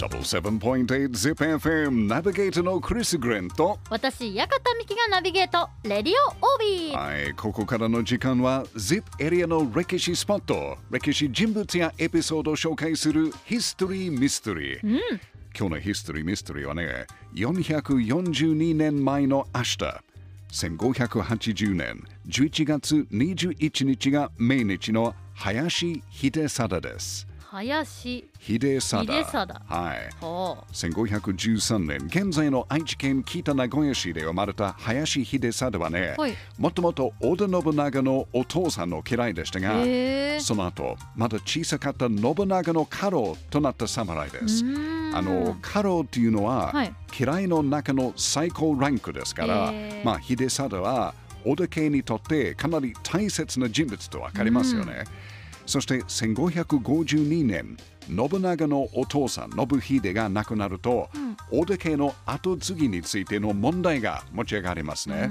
77.8 ZipFM ナビゲートのクリス・グレンと私、館美希がナビゲート、レディオオービー。はい、ここからの時間は ZIP エリアの歴史スポット歴史人物やエピソードを紹介するヒストリー・ミステリー、今日のヒストリー・ミステリーはね442年前の明日。1580年11月21日が命日の林秀貞です林。秀貞秀貞はい。ほ1513年現在の愛知県北名古屋市で生まれた林秀貞はねはい。もともと織田信長のお父さんの家来でしたう。が。その後まだ小さかった信長の家老となった侍です。あの家老というのは、はい。家来の中の最高ランクですから、まあ秀貞は織田家にとってかなり大切な人物とわかりますよね、そして1552年信長のお父さん信秀が亡くなると、織田家の後継ぎについての問題が持ち上がりますね、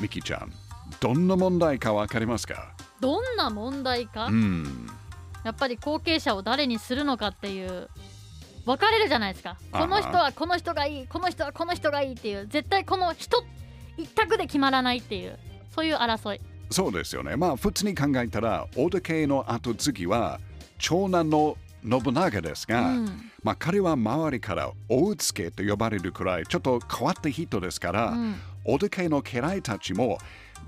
ミキちゃんどんな問題かわかりますか？どんな問題か、うんやっぱり後継者を誰にするのかっていう。分かれるじゃないですか。この人はこの人がいい、この人はこの人がいいっていう、絶対この人一択で決まらないっていう、そういう争い。そうですよね。まあ普通に考えたら、織田家の後継ぎは長男の信長ですが、うんまあ彼は周りから大うつけと呼ばれるくらいちょっと変わった人ですから、うん織田家の家来たちも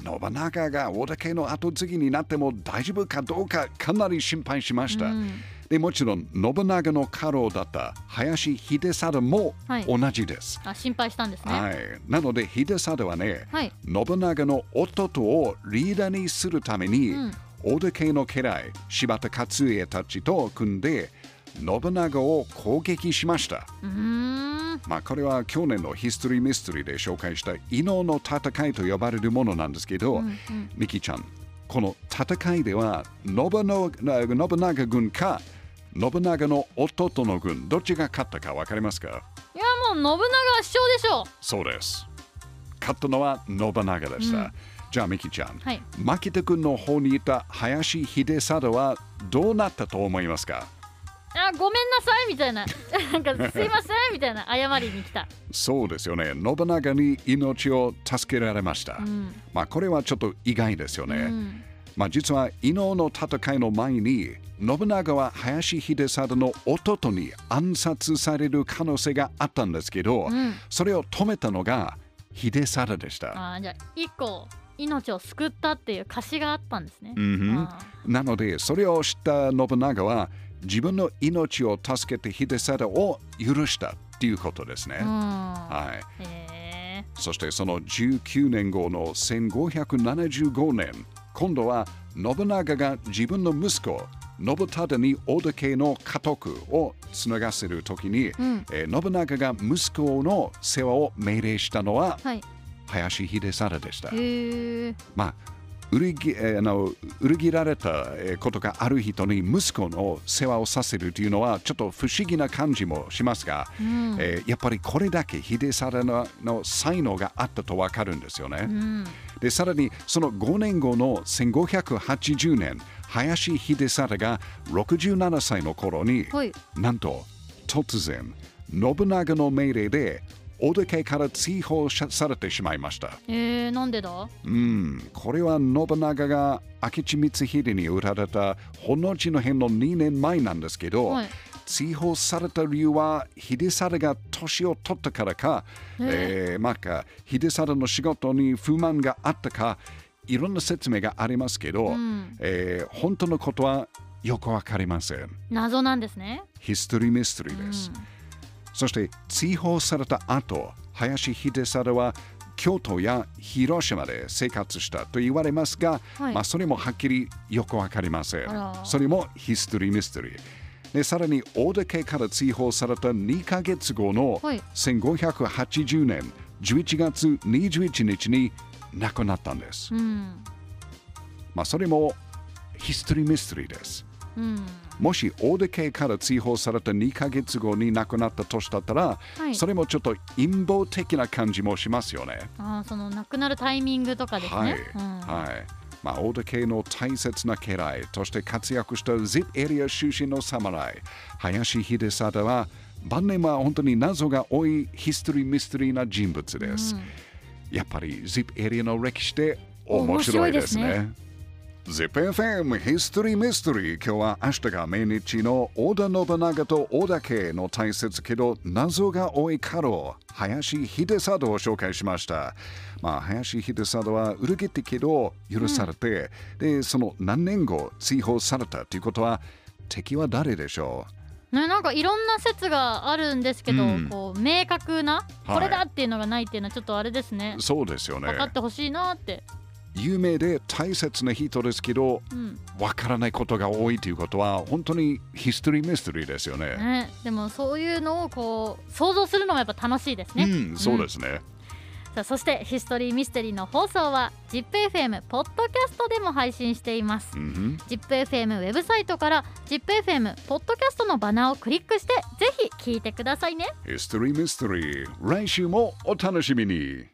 信長が織田家の後継ぎになっても大丈夫かどうかかなり心配しました。うんでもちろん信長の家老だった林秀貞もはい同じです。あ心配したんですね。はい、なので秀貞はね、はい信長の弟をリーダーにするために、うん織田家の家来柴田勝家たちと組んで信長を攻撃しました。うーん。まあこれは去年のヒストリーミステリーで紹介した伊能の戦いと呼ばれるものなんですけど、うんうんミキちゃんこの戦いでは信の信長軍か信長の弟の軍どっちが勝ったか分かりますか？いやもう信長は主張でしょそうです。勝ったのは信長でした。うんじゃあミキちゃん、はい負けて君の方にいた林秀貞はどうなったと思いますか？あごめんなさいみたいな なんかすいませんみたいな謝りに来た、そうですよね。信長に命を助けられました。うんまあこれはちょっと意外ですよね。うんまあ実は伊能の戦いの前に信長は林秀貞の弟に暗殺される可能性があったんですけど、うん。それを止めたのが秀貞でした。あじゃあ一個命を救ったっていう歌詞があったんですね、うんなのでそれを知った信長は自分の命を助けて秀貞を許したっていうことですね。うん。はい、そしてその19年後の1575年今度は信長が自分の息子信忠に織田家の家督をつながせるときに、うん。えー信長が息子の世話を命令したのははい。林秀貞でした。まあ裏切えーあの裏切られたえーことがある人に息子の世話をさせるというのはちょっと不思議な感じもしますが、うん。えーやっぱりこれだけ秀貞のの才能があったとわかるんですよね。うん。でさらにその5年後の1580年林秀貞が67歳の頃に、はい。なんと突然信長の命令で織田家から追放しされてしまいました。えー、なんでだ？うん、これは信長が明智光秀に売られた本能寺の変の2年前なんですけど、はい。追放された理由は秀貞が年を取ったからか、えーまあか秀貞の仕事に不満があったかいろんな説明がありますけど、うんえー本当のことはよくわかりません。謎なんですねヒストリーミステリーです。そして追放された後、林秀貞は京都や広島で生活したと言われますが、はいまあそれもはっきりよくわかりません。それもヒストリーミステリー。でさらに大田家から追放された2ヶ月後のはい1580年11月21日に亡くなったんです。うんまあそれもヒストリーミステリーです。うんもし大手家から追放された2ヶ月後に亡くなった年だったら、はいそれもちょっと陰謀的な感じもしますよね。あーその亡くなるタイミングとかですね、はい、うんはい。まあ、大田家の大切な家来として活躍した ZIP エリア出身の侍、林秀貞は晩年は本当に謎が多いヒストリーミステリーな人物です。やっぱり ZIP エリアの歴史で面白いですね。ZIPFM History Mystery 今日は明日が命日の織田信長と織田家の大切けど謎が多い家老林秀貞を紹介しました。まあ、林秀貞は裏切ったけど許されて、でその何年後追放されたということは敵は誰でしょね、なんかいろんな説があるんですけど、うん。こう明確なはい。これだっていうのがないっていうのはちょっとあれですね。う、そうですよね。分かってほしいなって、有名で大切な人ですけどうん。わからないことが多いということは本当にヒストリーミステリーですよね。ね、でもそういうのをこう想像するのもやっぱ楽しいですね、うん、そうですね。さあそしてヒストリーミステリーの放送は ZIPFM ポッドキャストでも配信しています。うん ZIPFM ウェブサイトから ZIPFM ポッドキャストのバナーをクリックしてぜひ聞いてくださいね。ヒストリーミステリー来週もお楽しみに